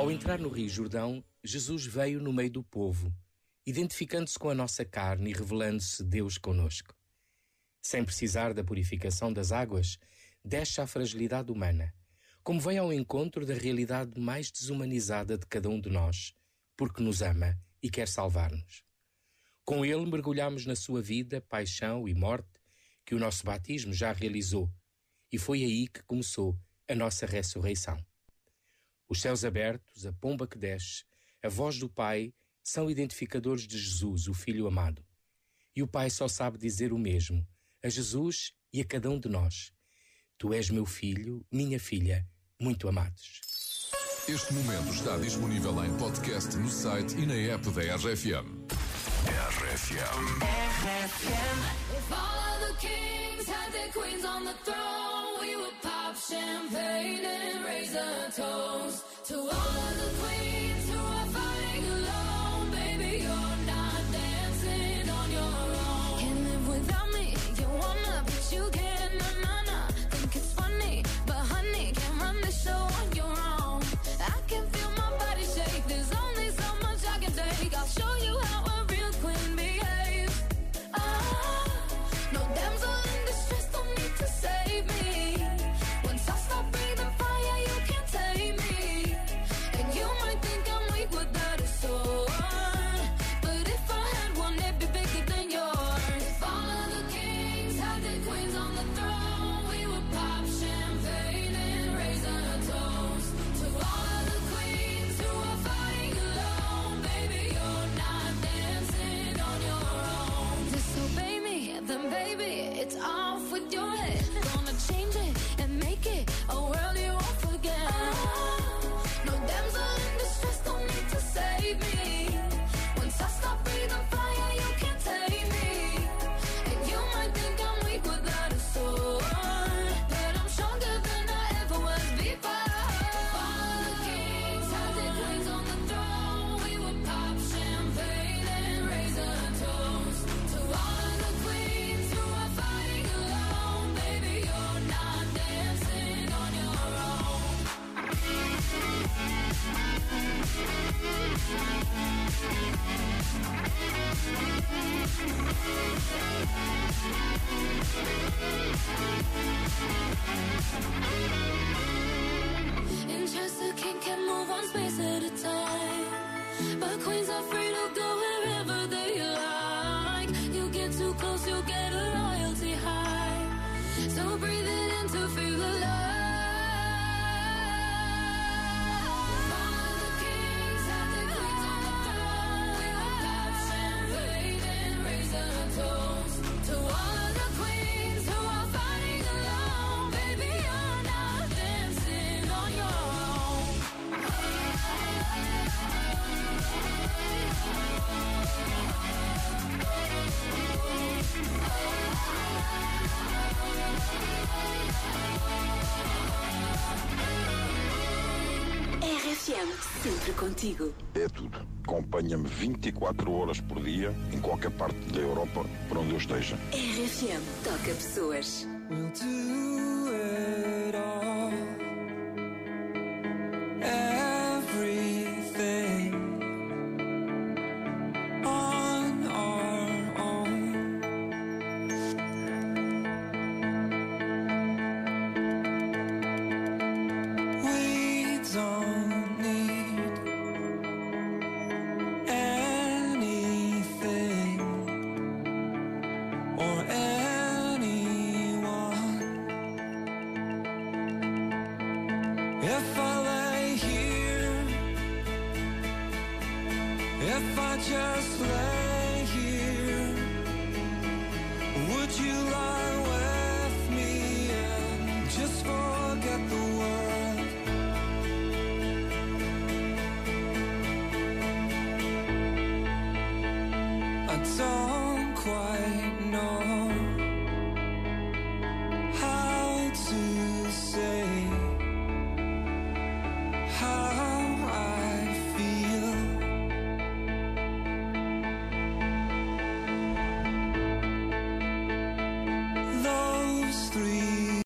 Ao entrar no Rio Jordão, Jesus veio no meio do povo, identificando-se com a nossa carne e revelando-se Deus conosco. Sem precisar da purificação das águas, deixa a fragilidade humana, como vem ao encontro da realidade mais desumanizada de cada um de nós, porque nos ama e quer salvar-nos. Com ele mergulhamos na sua vida, paixão e morte, que o nosso batismo já realizou, e foi aí que começou a nossa ressurreição. Os céus abertos, a pomba que desce, a voz do Pai são identificadores de Jesus, o Filho amado. E o Pai só sabe dizer o mesmo a Jesus e a cada um de nós. Tu és meu filho, minha filha, muito amados. Este momento está disponível em podcast no site e na app da RFM. RFM. RFM. Champagne and raise a toast to all of the queens queens are free to go RFM, sempre contigo. É tudo. Acompanha-me 24 horas por dia, em qualquer parte da Europa, por onde eu esteja. RFM, toca pessoas. If I lay here, if I just lay here, would you lie with me and just forget the world? I don't quite